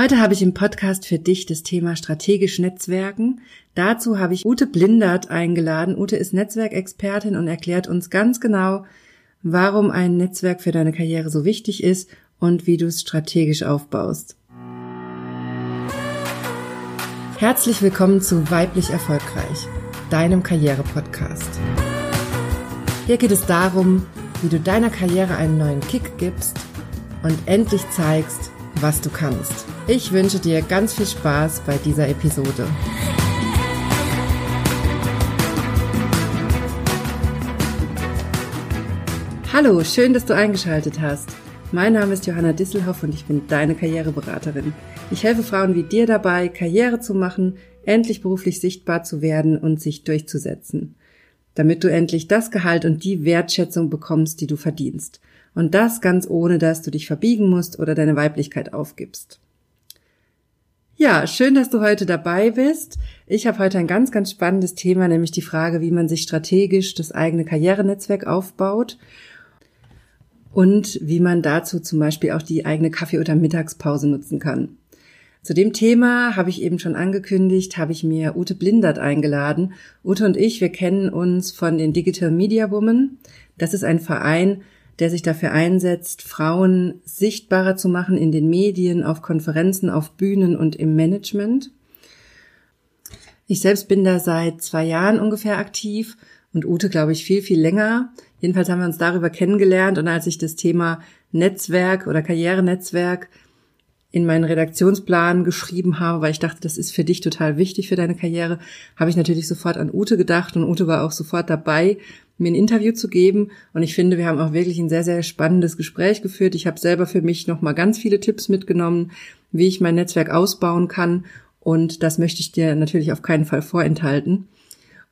Heute habe ich im Podcast für dich das Thema strategisch Netzwerken. Dazu habe ich Ute Blindert eingeladen. Ute ist Netzwerkexpertin und erklärt uns ganz genau, warum ein Netzwerk für deine Karriere so wichtig ist und wie du es strategisch aufbaust. Herzlich willkommen zu Weiblich Erfolgreich, deinem Karriere-Podcast. Hier geht es darum, wie du deiner Karriere einen neuen Kick gibst und endlich zeigst, was du kannst. Ich wünsche dir ganz viel Spaß bei dieser Episode. Hallo, schön, dass du eingeschaltet hast. Mein Name ist Johanna Disselhoff und ich bin deine Karriereberaterin. Ich helfe Frauen wie dir dabei, Karriere zu machen, endlich beruflich sichtbar zu werden und sich durchzusetzen, damit du endlich das Gehalt und die Wertschätzung bekommst, die du verdienst. Und das ganz ohne, dass du dich verbiegen musst oder deine Weiblichkeit aufgibst. Ja, schön, dass du heute dabei bist. Ich habe heute ein ganz, ganz spannendes Thema, nämlich die Frage, wie man sich strategisch das eigene Karrierenetzwerk aufbaut und wie man dazu zum Beispiel auch die eigene Kaffee- oder Mittagspause nutzen kann. Zu dem Thema habe ich eben schon angekündigt, habe ich mir Ute Blindert eingeladen. Ute und ich, wir kennen uns von den Digital Media Women. Das ist ein Verein, der sich dafür einsetzt, Frauen sichtbarer zu machen in den Medien, auf Konferenzen, auf Bühnen und im Management. Ich selbst bin da seit zwei Jahren ungefähr aktiv und Ute, glaube ich, viel, viel länger. Jedenfalls haben wir uns darüber kennengelernt und als ich das Thema Netzwerk oder Karrierenetzwerk in meinen Redaktionsplan geschrieben habe, weil ich dachte, das ist für dich total wichtig für deine Karriere, habe ich natürlich sofort an Ute gedacht und Ute war auch sofort dabei, mir ein Interview zu geben. Und ich finde, wir haben auch wirklich ein sehr, sehr spannendes Gespräch geführt. Ich habe selber für mich noch mal ganz viele Tipps mitgenommen, wie ich mein Netzwerk ausbauen kann. Und das möchte ich dir natürlich auf keinen Fall vorenthalten.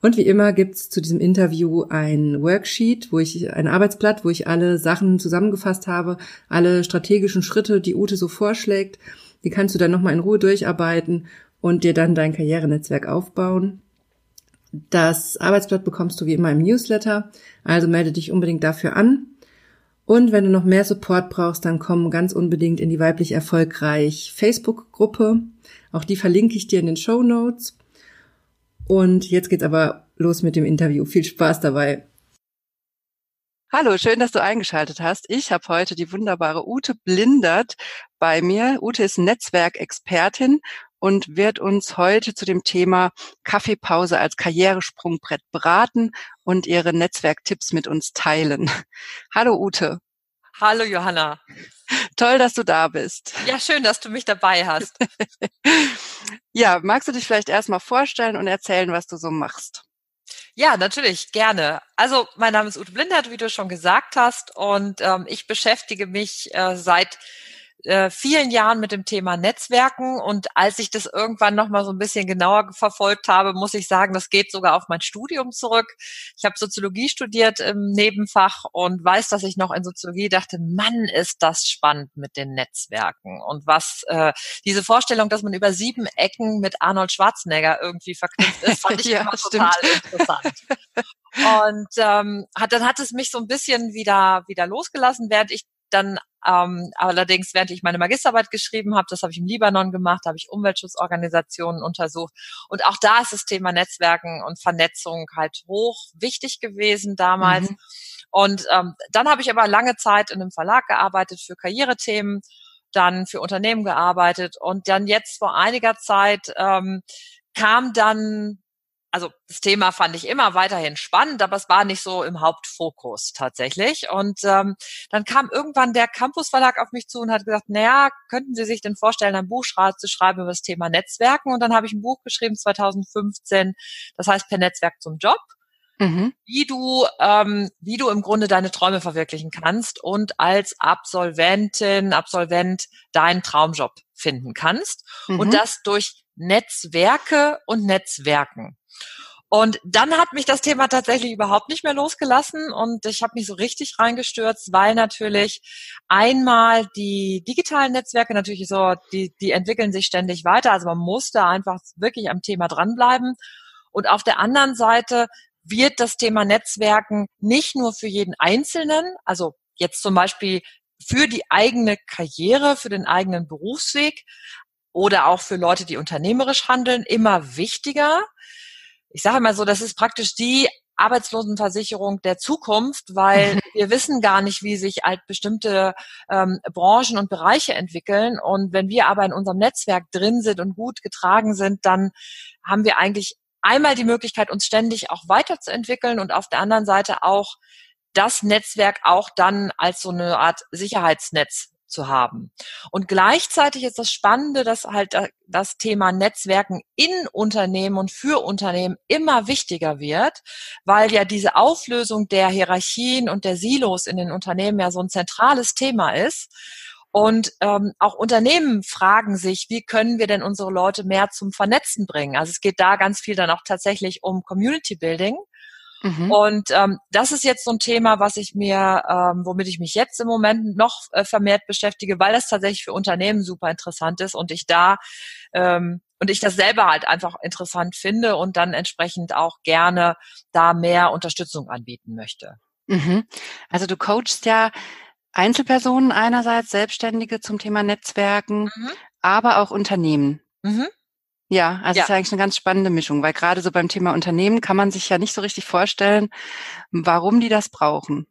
Und wie immer gibt's zu diesem Interview ein Worksheet, wo ich ein Arbeitsblatt, wo ich alle Sachen zusammengefasst habe, alle strategischen Schritte, die Ute so vorschlägt. Die kannst du dann nochmal in Ruhe durcharbeiten und dir dann dein Karrierenetzwerk aufbauen. Das Arbeitsblatt bekommst du wie immer im Newsletter, also melde dich unbedingt dafür an. Und wenn du noch mehr Support brauchst, dann komm ganz unbedingt in die weiblich erfolgreich Facebook-Gruppe. Auch die verlinke ich dir in den Show Notes. Und jetzt geht's aber los mit dem Interview. Viel Spaß dabei. Hallo, schön, dass du eingeschaltet hast. Ich habe heute die wunderbare Ute Blindert bei mir. Ute ist Netzwerkexpertin und wird uns heute zu dem Thema Kaffeepause als Karrieresprungbrett beraten und ihre Netzwerktipps mit uns teilen. Hallo Ute. Hallo Johanna. Toll, dass du da bist. Ja, schön, dass du mich dabei hast. ja, magst du dich vielleicht erstmal vorstellen und erzählen, was du so machst? Ja, natürlich, gerne. Also mein Name ist Ute Blindert, wie du schon gesagt hast, und ähm, ich beschäftige mich äh, seit äh, vielen Jahren mit dem Thema Netzwerken und als ich das irgendwann noch mal so ein bisschen genauer verfolgt habe, muss ich sagen, das geht sogar auf mein Studium zurück. Ich habe Soziologie studiert im Nebenfach und weiß, dass ich noch in Soziologie dachte, Mann, ist das spannend mit den Netzwerken und was äh, diese Vorstellung, dass man über sieben Ecken mit Arnold Schwarzenegger irgendwie verknüpft ist, fand ich ja, immer total interessant. Und ähm, hat, dann hat es mich so ein bisschen wieder wieder losgelassen, während ich dann ähm, allerdings, während ich meine Magisterarbeit geschrieben habe, das habe ich im Libanon gemacht, habe ich Umweltschutzorganisationen untersucht. Und auch da ist das Thema Netzwerken und Vernetzung halt hoch wichtig gewesen damals. Mhm. Und ähm, dann habe ich aber lange Zeit in einem Verlag gearbeitet für Karrierethemen, dann für Unternehmen gearbeitet und dann jetzt vor einiger Zeit ähm, kam dann also das Thema fand ich immer weiterhin spannend, aber es war nicht so im Hauptfokus tatsächlich. Und ähm, dann kam irgendwann der Campus Verlag auf mich zu und hat gesagt, naja, könnten Sie sich denn vorstellen, ein Buch zu schreiben über das Thema Netzwerken? Und dann habe ich ein Buch geschrieben 2015, das heißt Per Netzwerk zum Job. Mhm. wie du ähm, wie du im Grunde deine Träume verwirklichen kannst und als Absolventin Absolvent deinen Traumjob finden kannst mhm. und das durch Netzwerke und Netzwerken. Und dann hat mich das Thema tatsächlich überhaupt nicht mehr losgelassen und ich habe mich so richtig reingestürzt, weil natürlich einmal die digitalen Netzwerke natürlich so, die, die entwickeln sich ständig weiter. Also man muss da einfach wirklich am Thema dranbleiben. Und auf der anderen Seite wird das Thema Netzwerken nicht nur für jeden Einzelnen, also jetzt zum Beispiel für die eigene Karriere, für den eigenen Berufsweg, oder auch für Leute, die unternehmerisch handeln, immer wichtiger. Ich sage mal so, das ist praktisch die Arbeitslosenversicherung der Zukunft, weil mhm. wir wissen gar nicht, wie sich halt bestimmte ähm, Branchen und Bereiche entwickeln. Und wenn wir aber in unserem Netzwerk drin sind und gut getragen sind, dann haben wir eigentlich einmal die Möglichkeit, uns ständig auch weiterzuentwickeln und auf der anderen Seite auch das Netzwerk auch dann als so eine Art Sicherheitsnetz zu haben. Und gleichzeitig ist das Spannende, dass halt das Thema Netzwerken in Unternehmen und für Unternehmen immer wichtiger wird, weil ja diese Auflösung der Hierarchien und der Silos in den Unternehmen ja so ein zentrales Thema ist. Und ähm, auch Unternehmen fragen sich, wie können wir denn unsere Leute mehr zum Vernetzen bringen? Also es geht da ganz viel dann auch tatsächlich um Community Building. Mhm. Und ähm, das ist jetzt so ein Thema, was ich mir, ähm, womit ich mich jetzt im Moment noch äh, vermehrt beschäftige, weil das tatsächlich für Unternehmen super interessant ist und ich da ähm, und ich das selber halt einfach interessant finde und dann entsprechend auch gerne da mehr Unterstützung anbieten möchte. Mhm. Also du coachst ja Einzelpersonen einerseits, Selbstständige zum Thema Netzwerken, mhm. aber auch Unternehmen. Mhm. Ja, also ja. ist eigentlich eine ganz spannende Mischung, weil gerade so beim Thema Unternehmen kann man sich ja nicht so richtig vorstellen, warum die das brauchen.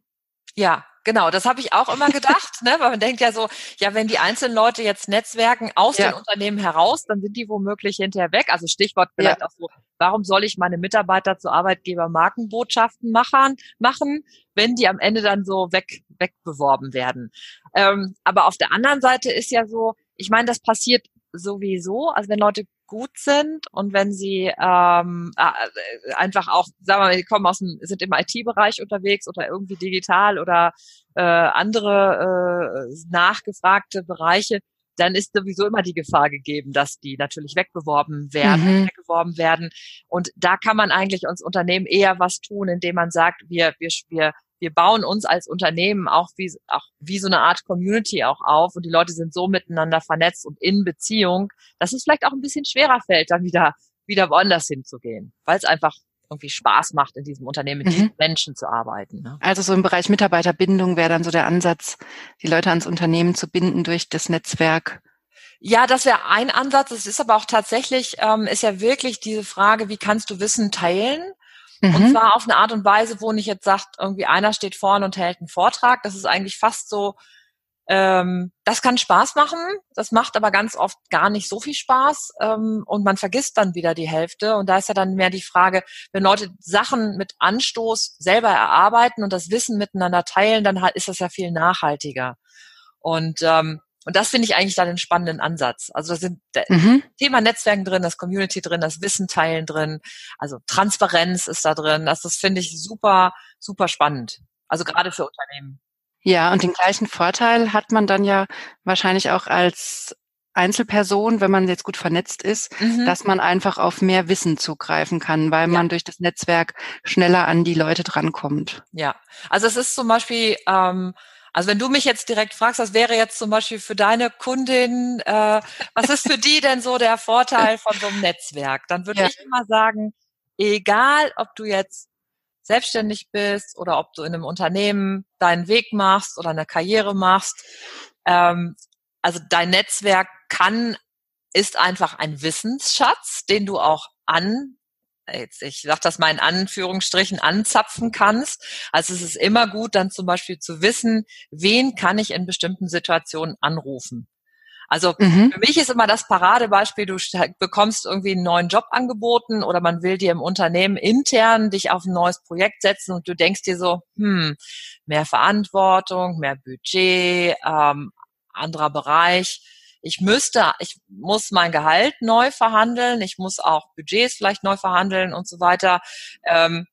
Ja, genau. Das habe ich auch immer gedacht, ne? weil man denkt ja so, ja, wenn die einzelnen Leute jetzt netzwerken aus ja. den Unternehmen heraus, dann sind die womöglich hinterher weg. Also Stichwort vielleicht ja. auch so, warum soll ich meine Mitarbeiter zu Arbeitgeber Markenbotschaften machen, machen, wenn die am Ende dann so weg, wegbeworben werden? Ähm, aber auf der anderen Seite ist ja so, ich meine, das passiert sowieso. Also wenn Leute gut sind und wenn sie ähm, äh, einfach auch, sagen wir mal, die kommen aus dem, sind im IT-Bereich unterwegs oder irgendwie digital oder äh, andere äh, nachgefragte Bereiche, dann ist sowieso immer die Gefahr gegeben, dass die natürlich wegbeworben werden, mhm. weggeworben werden. Und da kann man eigentlich uns Unternehmen eher was tun, indem man sagt, wir, wir, wir wir bauen uns als Unternehmen auch wie, auch wie so eine Art Community auch auf und die Leute sind so miteinander vernetzt und in Beziehung, dass es vielleicht auch ein bisschen schwerer fällt, dann wieder, wieder woanders hinzugehen, weil es einfach irgendwie Spaß macht, in diesem Unternehmen mit mhm. diesen Menschen zu arbeiten. Ne? Also so im Bereich Mitarbeiterbindung wäre dann so der Ansatz, die Leute ans Unternehmen zu binden durch das Netzwerk. Ja, das wäre ein Ansatz. Es ist aber auch tatsächlich, ähm, ist ja wirklich diese Frage, wie kannst du Wissen teilen? Mhm. Und zwar auf eine Art und Weise, wo nicht jetzt sagt, irgendwie einer steht vorne und hält einen Vortrag. Das ist eigentlich fast so, ähm, das kann Spaß machen, das macht aber ganz oft gar nicht so viel Spaß ähm, und man vergisst dann wieder die Hälfte. Und da ist ja dann mehr die Frage, wenn Leute Sachen mit Anstoß selber erarbeiten und das Wissen miteinander teilen, dann ist das ja viel nachhaltiger. Und ähm, und das finde ich eigentlich dann einen spannenden Ansatz. Also da sind mhm. Thema Netzwerken drin, das Community drin, das Wissen teilen drin, also Transparenz ist da drin. Das, das finde ich super, super spannend. Also gerade für Unternehmen. Ja, und den gleichen Vorteil hat man dann ja wahrscheinlich auch als Einzelperson, wenn man jetzt gut vernetzt ist, mhm. dass man einfach auf mehr Wissen zugreifen kann, weil ja. man durch das Netzwerk schneller an die Leute drankommt. Ja, also es ist zum Beispiel ähm, also wenn du mich jetzt direkt fragst, was wäre jetzt zum Beispiel für deine Kundin, äh, was ist für die denn so der Vorteil von so einem Netzwerk? Dann würde ja. ich immer sagen, egal ob du jetzt selbstständig bist oder ob du in einem Unternehmen deinen Weg machst oder eine Karriere machst, ähm, also dein Netzwerk kann, ist einfach ein Wissensschatz, den du auch an jetzt, ich sage das mal in Anführungsstrichen, anzapfen kannst. Also es ist immer gut, dann zum Beispiel zu wissen, wen kann ich in bestimmten Situationen anrufen. Also mhm. für mich ist immer das Paradebeispiel, du bekommst irgendwie einen neuen Job angeboten oder man will dir im Unternehmen intern dich auf ein neues Projekt setzen und du denkst dir so, hm, mehr Verantwortung, mehr Budget, ähm, anderer Bereich ich müsste, ich muss mein Gehalt neu verhandeln, ich muss auch Budgets vielleicht neu verhandeln und so weiter. Ähm,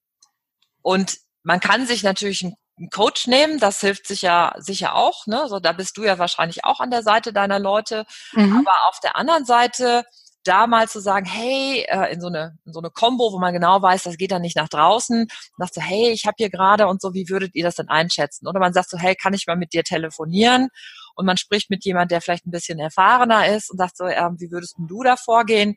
und man kann sich natürlich einen Coach nehmen, das hilft sicher, sicher auch, ne? So, da bist du ja wahrscheinlich auch an der Seite deiner Leute. Mhm. Aber auf der anderen Seite, da mal zu sagen, hey, äh, in so eine in so eine Combo, wo man genau weiß, das geht dann nicht nach draußen, sagst du, hey, ich habe hier gerade und so, wie würdet ihr das denn einschätzen? Oder man sagt so, hey, kann ich mal mit dir telefonieren? und man spricht mit jemand, der vielleicht ein bisschen erfahrener ist und sagt so, äh, wie würdest du da vorgehen?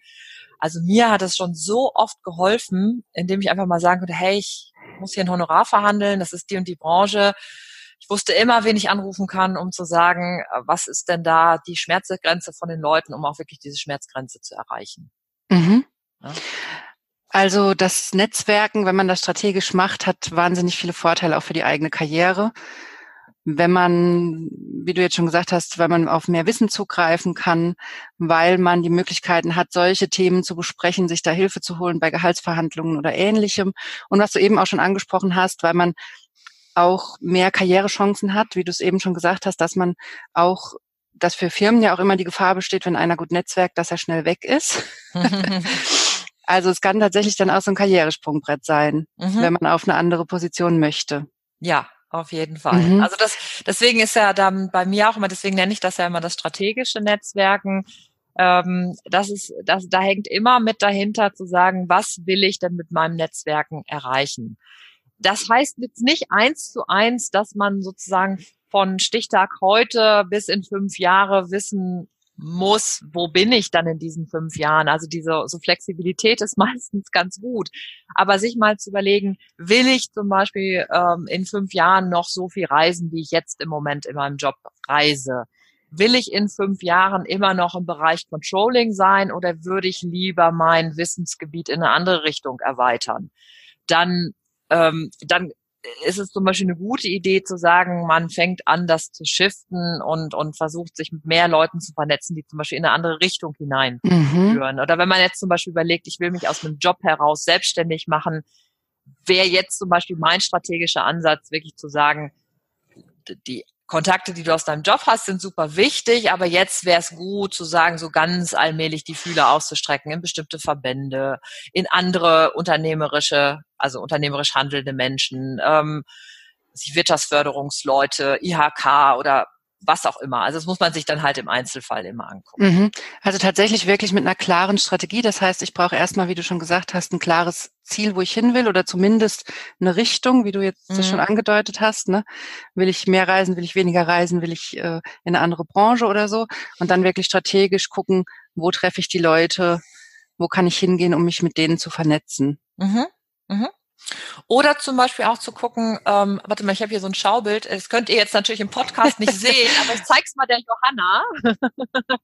Also mir hat es schon so oft geholfen, indem ich einfach mal sagen konnte, hey, ich muss hier ein Honorar verhandeln, das ist die und die Branche. Ich wusste immer, wen ich anrufen kann, um zu sagen, äh, was ist denn da die Schmerzgrenze von den Leuten, um auch wirklich diese Schmerzgrenze zu erreichen. Mhm. Ja. Also das Netzwerken, wenn man das strategisch macht, hat wahnsinnig viele Vorteile auch für die eigene Karriere. Wenn man, wie du jetzt schon gesagt hast, weil man auf mehr Wissen zugreifen kann, weil man die Möglichkeiten hat, solche Themen zu besprechen, sich da Hilfe zu holen bei Gehaltsverhandlungen oder ähnlichem. Und was du eben auch schon angesprochen hast, weil man auch mehr Karrierechancen hat, wie du es eben schon gesagt hast, dass man auch dass für Firmen ja auch immer die Gefahr besteht, wenn einer gut netzwerkt, dass er schnell weg ist. Also es kann tatsächlich dann auch so ein Karrieresprungbrett sein, mhm. wenn man auf eine andere Position möchte. Ja, auf jeden Fall. Mhm. Also das, deswegen ist ja dann bei mir auch immer, deswegen nenne ich das ja immer das strategische Netzwerken. Ähm, das ist, das, da hängt immer mit dahinter zu sagen, was will ich denn mit meinem Netzwerken erreichen? Das heißt jetzt nicht eins zu eins, dass man sozusagen von Stichtag heute bis in fünf Jahre wissen muss, wo bin ich dann in diesen fünf Jahren? Also diese so Flexibilität ist meistens ganz gut. Aber sich mal zu überlegen, will ich zum Beispiel ähm, in fünf Jahren noch so viel reisen, wie ich jetzt im Moment in meinem Job reise? Will ich in fünf Jahren immer noch im Bereich Controlling sein oder würde ich lieber mein Wissensgebiet in eine andere Richtung erweitern? Dann, ähm, dann ist es zum Beispiel eine gute Idee zu sagen, man fängt an, das zu shiften und, und versucht, sich mit mehr Leuten zu vernetzen, die zum Beispiel in eine andere Richtung hineinführen. Mhm. Oder wenn man jetzt zum Beispiel überlegt, ich will mich aus einem Job heraus selbstständig machen, wäre jetzt zum Beispiel mein strategischer Ansatz, wirklich zu sagen, die Kontakte, die du aus deinem Job hast, sind super wichtig, aber jetzt wäre es gut zu sagen, so ganz allmählich die Fühler auszustrecken in bestimmte Verbände, in andere unternehmerische, also unternehmerisch handelnde Menschen, ähm, Wirtschaftsförderungsleute, IHK oder was auch immer. Also das muss man sich dann halt im Einzelfall immer angucken. Mhm. Also tatsächlich wirklich mit einer klaren Strategie. Das heißt, ich brauche erstmal, wie du schon gesagt hast, ein klares Ziel, wo ich hin will oder zumindest eine Richtung, wie du jetzt mhm. schon angedeutet hast. Ne? Will ich mehr reisen, will ich weniger reisen, will ich äh, in eine andere Branche oder so? Und dann wirklich strategisch gucken, wo treffe ich die Leute, wo kann ich hingehen, um mich mit denen zu vernetzen. Mhm. Mhm. Oder zum Beispiel auch zu gucken, ähm, warte mal, ich habe hier so ein Schaubild, das könnt ihr jetzt natürlich im Podcast nicht sehen, aber ich zeig's mal der Johanna.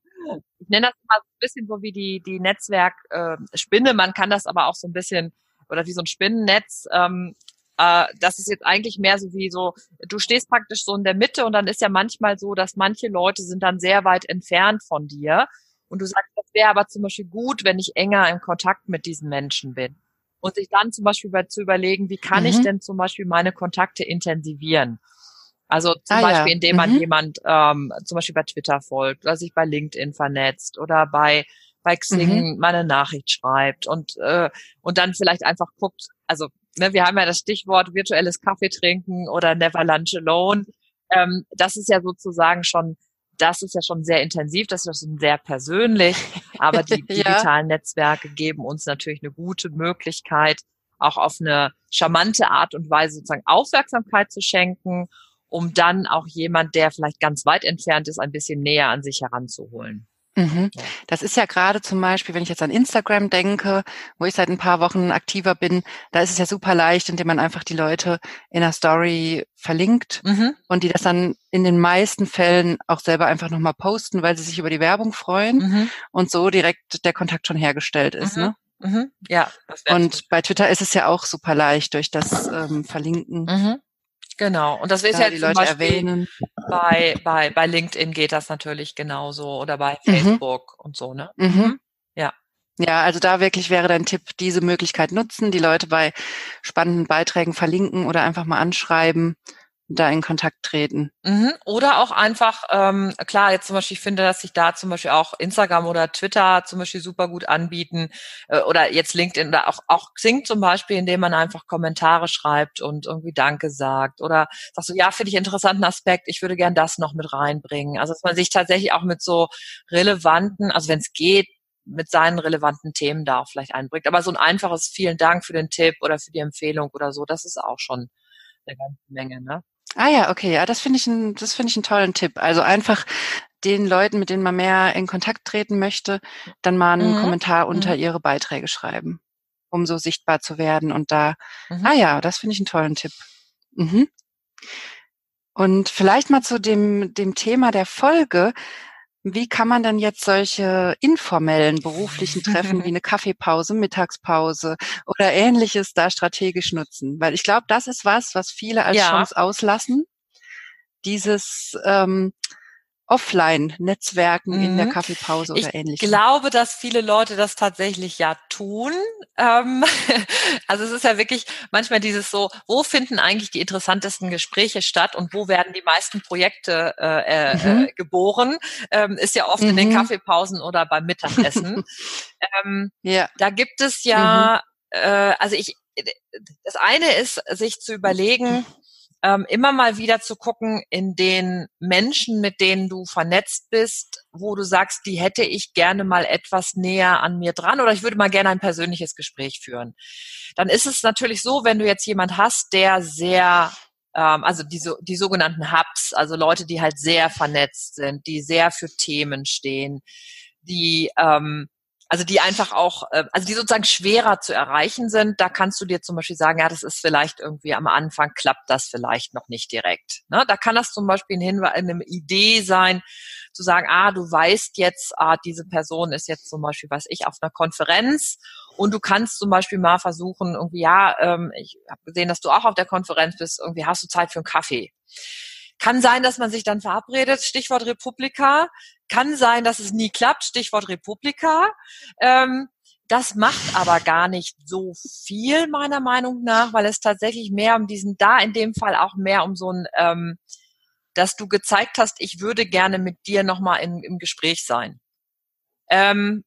ich nenne das mal so ein bisschen so wie die, die Netzwerkspinne, äh, man kann das aber auch so ein bisschen, oder wie so ein Spinnennetz, ähm, äh, das ist jetzt eigentlich mehr so wie so, du stehst praktisch so in der Mitte und dann ist ja manchmal so, dass manche Leute sind dann sehr weit entfernt von dir. Und du sagst, das wäre aber zum Beispiel gut, wenn ich enger im Kontakt mit diesen Menschen bin und sich dann zum Beispiel zu überlegen, wie kann mhm. ich denn zum Beispiel meine Kontakte intensivieren? Also zum ah, Beispiel, ja. indem man mhm. jemand ähm, zum Beispiel bei Twitter folgt oder sich bei LinkedIn vernetzt oder bei bei Xing mhm. mal eine Nachricht schreibt und äh, und dann vielleicht einfach guckt, also ne, wir haben ja das Stichwort virtuelles Kaffee trinken oder Never Lunch Alone. Ähm, das ist ja sozusagen schon das ist ja schon sehr intensiv, das ist schon sehr persönlich, aber die digitalen ja. Netzwerke geben uns natürlich eine gute Möglichkeit, auch auf eine charmante Art und Weise sozusagen Aufmerksamkeit zu schenken, um dann auch jemand, der vielleicht ganz weit entfernt ist, ein bisschen näher an sich heranzuholen. Mhm. Das ist ja gerade zum Beispiel, wenn ich jetzt an Instagram denke, wo ich seit ein paar Wochen aktiver bin, da ist es ja super leicht, indem man einfach die Leute in der Story verlinkt mhm. und die das dann in den meisten Fällen auch selber einfach nochmal posten, weil sie sich über die Werbung freuen mhm. und so direkt der Kontakt schon hergestellt ist. Ne? Mhm. Mhm. Ja. und bei Twitter ist es ja auch super leicht durch das ähm, Verlinken. Genau. Und das ist ja, ja zum Beispiel erwähnen. bei, bei, bei LinkedIn geht das natürlich genauso oder bei mhm. Facebook mhm. und so, ne? Mhm. mhm. Ja. Ja, also da wirklich wäre dein Tipp, diese Möglichkeit nutzen, die Leute bei spannenden Beiträgen verlinken oder einfach mal anschreiben da in Kontakt treten. Mhm. Oder auch einfach, ähm, klar, jetzt zum Beispiel, ich finde, dass sich da zum Beispiel auch Instagram oder Twitter zum Beispiel super gut anbieten äh, oder jetzt LinkedIn oder auch, auch Xing zum Beispiel, indem man einfach Kommentare schreibt und irgendwie Danke sagt oder sagst du, ja, finde ich interessanten Aspekt, ich würde gern das noch mit reinbringen. Also, dass man sich tatsächlich auch mit so relevanten, also wenn es geht, mit seinen relevanten Themen da auch vielleicht einbringt. Aber so ein einfaches Vielen Dank für den Tipp oder für die Empfehlung oder so, das ist auch schon eine ganze Menge, ne? Ah ja, okay, ja, das finde ich ein, das finde ich einen tollen Tipp. Also einfach den Leuten, mit denen man mehr in Kontakt treten möchte, dann mal einen mhm. Kommentar unter mhm. ihre Beiträge schreiben, um so sichtbar zu werden und da. Mhm. Ah ja, das finde ich einen tollen Tipp. Mhm. Und vielleicht mal zu dem, dem Thema der Folge. Wie kann man denn jetzt solche informellen beruflichen Treffen wie eine Kaffeepause, Mittagspause oder ähnliches da strategisch nutzen? Weil ich glaube, das ist was, was viele als ja. Chance auslassen. Dieses ähm, Offline-Netzwerken mhm. in der mhm. Kaffeepause oder ich ähnliches. Ich glaube, dass viele Leute das tatsächlich ja tun. Ähm, also es ist ja wirklich manchmal dieses so, wo finden eigentlich die interessantesten Gespräche statt und wo werden die meisten Projekte äh, äh, mhm. geboren? Ähm, ist ja oft mhm. in den mhm. Kaffeepausen oder beim Mittagessen. ähm, ja. Da gibt es ja, mhm. äh, also ich, das eine ist, sich zu überlegen, ähm, immer mal wieder zu gucken in den Menschen, mit denen du vernetzt bist, wo du sagst, die hätte ich gerne mal etwas näher an mir dran oder ich würde mal gerne ein persönliches Gespräch führen. Dann ist es natürlich so, wenn du jetzt jemand hast, der sehr ähm, also die, die sogenannten Hubs, also Leute, die halt sehr vernetzt sind, die sehr für Themen stehen, die ähm, also die einfach auch, äh, also die sozusagen schwerer zu erreichen sind, da kannst du dir zum Beispiel sagen, ja, das ist vielleicht irgendwie am Anfang klappt das vielleicht noch nicht direkt. Ne? Da kann das zum Beispiel ein Hinweis, eine Idee sein, zu sagen, ah, du weißt jetzt, ah, diese Person ist jetzt zum Beispiel, was ich, auf einer Konferenz und du kannst zum Beispiel mal versuchen, irgendwie, ja, ähm, ich habe gesehen, dass du auch auf der Konferenz bist, irgendwie hast du Zeit für einen Kaffee. Kann sein, dass man sich dann verabredet, Stichwort Republika. Kann sein, dass es nie klappt, Stichwort Republika. Ähm, das macht aber gar nicht so viel meiner Meinung nach, weil es tatsächlich mehr um diesen, da in dem Fall auch mehr um so ein, ähm, dass du gezeigt hast, ich würde gerne mit dir nochmal im Gespräch sein. Ähm,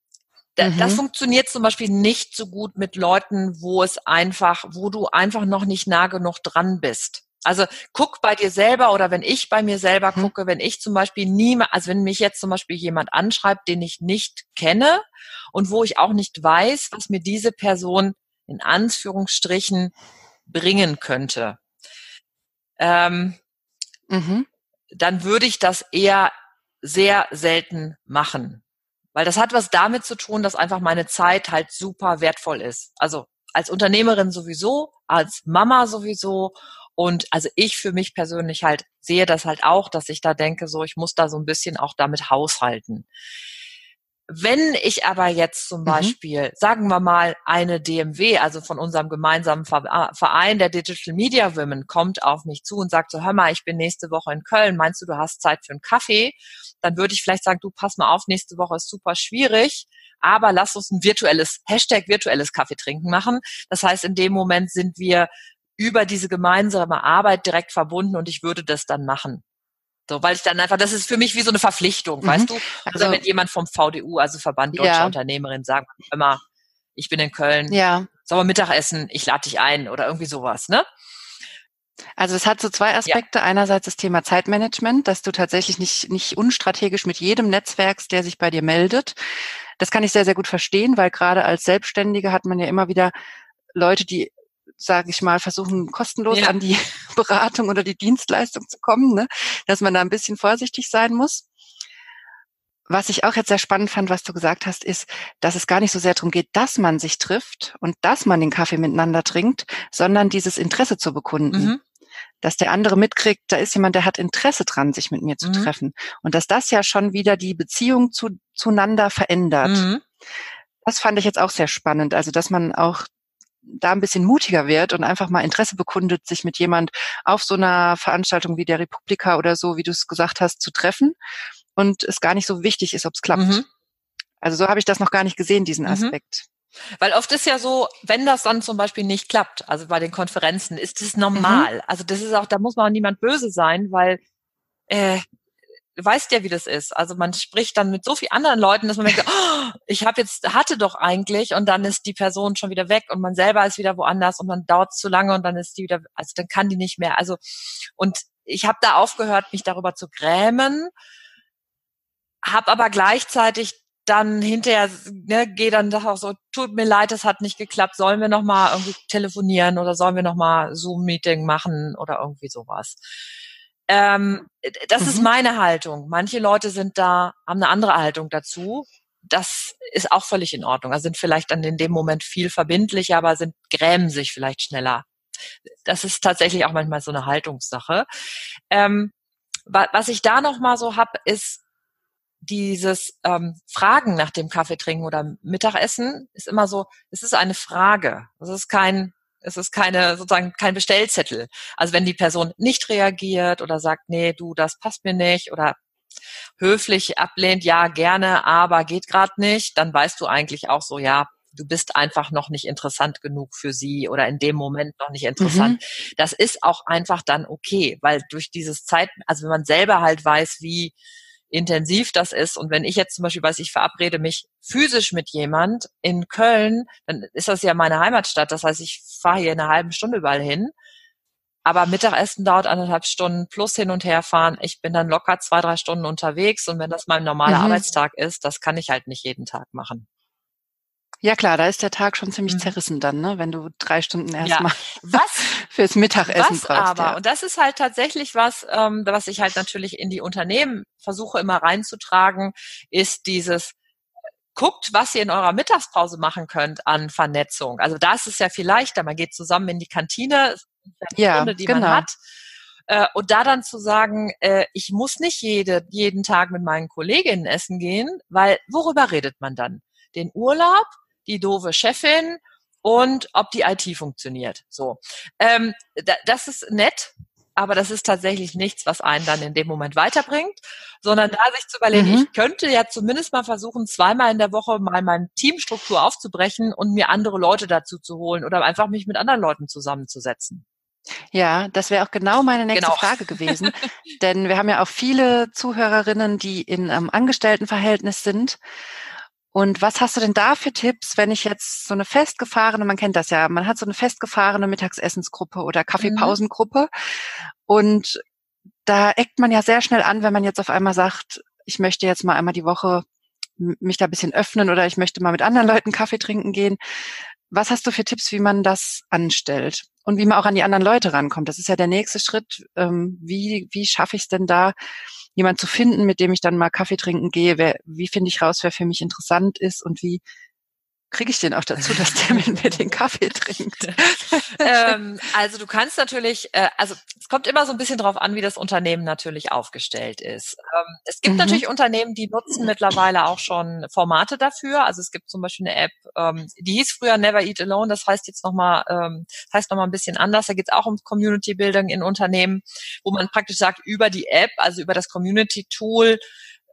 mhm. Das funktioniert zum Beispiel nicht so gut mit Leuten, wo es einfach, wo du einfach noch nicht nah genug dran bist. Also guck bei dir selber oder wenn ich bei mir selber mhm. gucke, wenn ich zum Beispiel nie, also wenn mich jetzt zum Beispiel jemand anschreibt, den ich nicht kenne und wo ich auch nicht weiß, was mir diese Person in Anführungsstrichen bringen könnte, ähm, mhm. dann würde ich das eher sehr selten machen. Weil das hat was damit zu tun, dass einfach meine Zeit halt super wertvoll ist. Also als Unternehmerin sowieso, als Mama sowieso und also ich für mich persönlich halt sehe das halt auch, dass ich da denke, so ich muss da so ein bisschen auch damit haushalten. Wenn ich aber jetzt zum mhm. Beispiel, sagen wir mal, eine DMW, also von unserem gemeinsamen äh, Verein der Digital Media Women, kommt auf mich zu und sagt so, hör mal, ich bin nächste Woche in Köln, meinst du, du hast Zeit für einen Kaffee? Dann würde ich vielleicht sagen, du pass mal auf, nächste Woche ist super schwierig, aber lass uns ein virtuelles, Hashtag virtuelles Kaffee trinken machen. Das heißt, in dem Moment sind wir über diese gemeinsame Arbeit direkt verbunden und ich würde das dann machen. So, weil ich dann einfach, das ist für mich wie so eine Verpflichtung, mhm. weißt du? Also, Oder wenn jemand vom VDU, also Verband Deutscher ja. Unternehmerin, sagt, immer, ich bin in Köln, ja. soll man Mittagessen, ich lade dich ein oder irgendwie sowas, ne? Also es hat so zwei Aspekte. Ja. Einerseits das Thema Zeitmanagement, dass du tatsächlich nicht, nicht unstrategisch mit jedem Netzwerk, der sich bei dir meldet. Das kann ich sehr, sehr gut verstehen, weil gerade als Selbstständige hat man ja immer wieder Leute, die sage ich mal, versuchen kostenlos ja. an die Beratung oder die Dienstleistung zu kommen, ne? dass man da ein bisschen vorsichtig sein muss. Was ich auch jetzt sehr spannend fand, was du gesagt hast, ist, dass es gar nicht so sehr darum geht, dass man sich trifft und dass man den Kaffee miteinander trinkt, sondern dieses Interesse zu bekunden. Mhm. Dass der andere mitkriegt, da ist jemand, der hat Interesse dran, sich mit mir zu mhm. treffen. Und dass das ja schon wieder die Beziehung zu, zueinander verändert. Mhm. Das fand ich jetzt auch sehr spannend. Also, dass man auch da ein bisschen mutiger wird und einfach mal Interesse bekundet, sich mit jemand auf so einer Veranstaltung wie der Republika oder so, wie du es gesagt hast, zu treffen und es gar nicht so wichtig ist, ob es klappt. Mhm. Also so habe ich das noch gar nicht gesehen, diesen mhm. Aspekt. Weil oft ist ja so, wenn das dann zum Beispiel nicht klappt, also bei den Konferenzen, ist es normal. Mhm. Also das ist auch, da muss man auch niemand böse sein, weil äh, weißt ja, wie das ist. Also man spricht dann mit so vielen anderen Leuten, dass man denkt, oh, ich habe jetzt, hatte doch eigentlich und dann ist die Person schon wieder weg und man selber ist wieder woanders und dann dauert es zu lange und dann ist die wieder, also dann kann die nicht mehr. Also und ich habe da aufgehört, mich darüber zu grämen, habe aber gleichzeitig dann hinterher ne, gehe dann doch auch so, tut mir leid, es hat nicht geklappt, sollen wir noch mal irgendwie telefonieren oder sollen wir noch mal Zoom-Meeting machen oder irgendwie sowas. Ähm, das mhm. ist meine Haltung. Manche Leute sind da, haben eine andere Haltung dazu. Das ist auch völlig in Ordnung. Also sind vielleicht dann in dem Moment viel verbindlicher, aber sind grämen sich vielleicht schneller. das ist tatsächlich auch manchmal so eine Haltungssache. Ähm, was ich da noch mal so hab, ist dieses ähm, Fragen nach dem Kaffee trinken oder Mittagessen ist immer so, es ist eine Frage. Es ist kein, es ist keine, sozusagen kein Bestellzettel. Also wenn die Person nicht reagiert oder sagt, nee, du, das passt mir nicht oder höflich ablehnt, ja, gerne, aber geht gerade nicht, dann weißt du eigentlich auch so, ja, du bist einfach noch nicht interessant genug für sie oder in dem Moment noch nicht interessant. Mhm. Das ist auch einfach dann okay, weil durch dieses Zeit, also wenn man selber halt weiß, wie intensiv das ist. Und wenn ich jetzt zum Beispiel weiß, ich verabrede mich physisch mit jemand in Köln, dann ist das ja meine Heimatstadt. Das heißt, ich fahre hier eine halbe Stunde überall hin. Aber Mittagessen dauert anderthalb Stunden plus hin und her fahren. Ich bin dann locker zwei, drei Stunden unterwegs. Und wenn das mein normaler mhm. Arbeitstag ist, das kann ich halt nicht jeden Tag machen. Ja klar, da ist der Tag schon ziemlich mhm. zerrissen dann, ne? wenn du drei Stunden erstmal ja. was fürs Mittagessen was brauchst. Aber, ja. und das ist halt tatsächlich was, ähm, was ich halt natürlich in die Unternehmen versuche immer reinzutragen, ist dieses guckt, was ihr in eurer Mittagspause machen könnt an Vernetzung. Also da ist es ja viel leichter. Man geht zusammen in die Kantine, ja, Stunde, die genau. man hat. Äh, und da dann zu sagen, äh, ich muss nicht jede, jeden Tag mit meinen Kolleginnen essen gehen, weil worüber redet man dann? Den Urlaub, die doofe Chefin und ob die IT funktioniert. So, ähm, da, das ist nett, aber das ist tatsächlich nichts, was einen dann in dem Moment weiterbringt, sondern da sich zu überlegen, mhm. ich könnte ja zumindest mal versuchen, zweimal in der Woche mal meine Teamstruktur aufzubrechen und mir andere Leute dazu zu holen oder einfach mich mit anderen Leuten zusammenzusetzen. Ja, das wäre auch genau meine nächste genau. Frage gewesen. Denn wir haben ja auch viele Zuhörerinnen, die in einem Angestelltenverhältnis sind und was hast du denn da für Tipps, wenn ich jetzt so eine festgefahrene, man kennt das ja, man hat so eine festgefahrene Mittagsessensgruppe oder Kaffeepausengruppe mhm. und da eckt man ja sehr schnell an, wenn man jetzt auf einmal sagt, ich möchte jetzt mal einmal die Woche mich da ein bisschen öffnen oder ich möchte mal mit anderen Leuten Kaffee trinken gehen. Was hast du für Tipps, wie man das anstellt und wie man auch an die anderen Leute rankommt? Das ist ja der nächste Schritt. Ähm, wie, wie schaffe ich es denn da, jemand zu finden, mit dem ich dann mal Kaffee trinken gehe, wer, wie finde ich raus, wer für mich interessant ist und wie kriege ich den auch dazu, dass der mit mir den Kaffee trinkt? ähm, also du kannst natürlich, äh, also es kommt immer so ein bisschen drauf an, wie das Unternehmen natürlich aufgestellt ist. Ähm, es gibt mhm. natürlich Unternehmen, die nutzen mittlerweile auch schon Formate dafür. Also es gibt zum Beispiel eine App, ähm, die hieß früher Never Eat Alone, das heißt jetzt nochmal, ähm, heißt nochmal ein bisschen anders. Da geht es auch um Community Building in Unternehmen, wo man praktisch sagt, über die App, also über das Community Tool,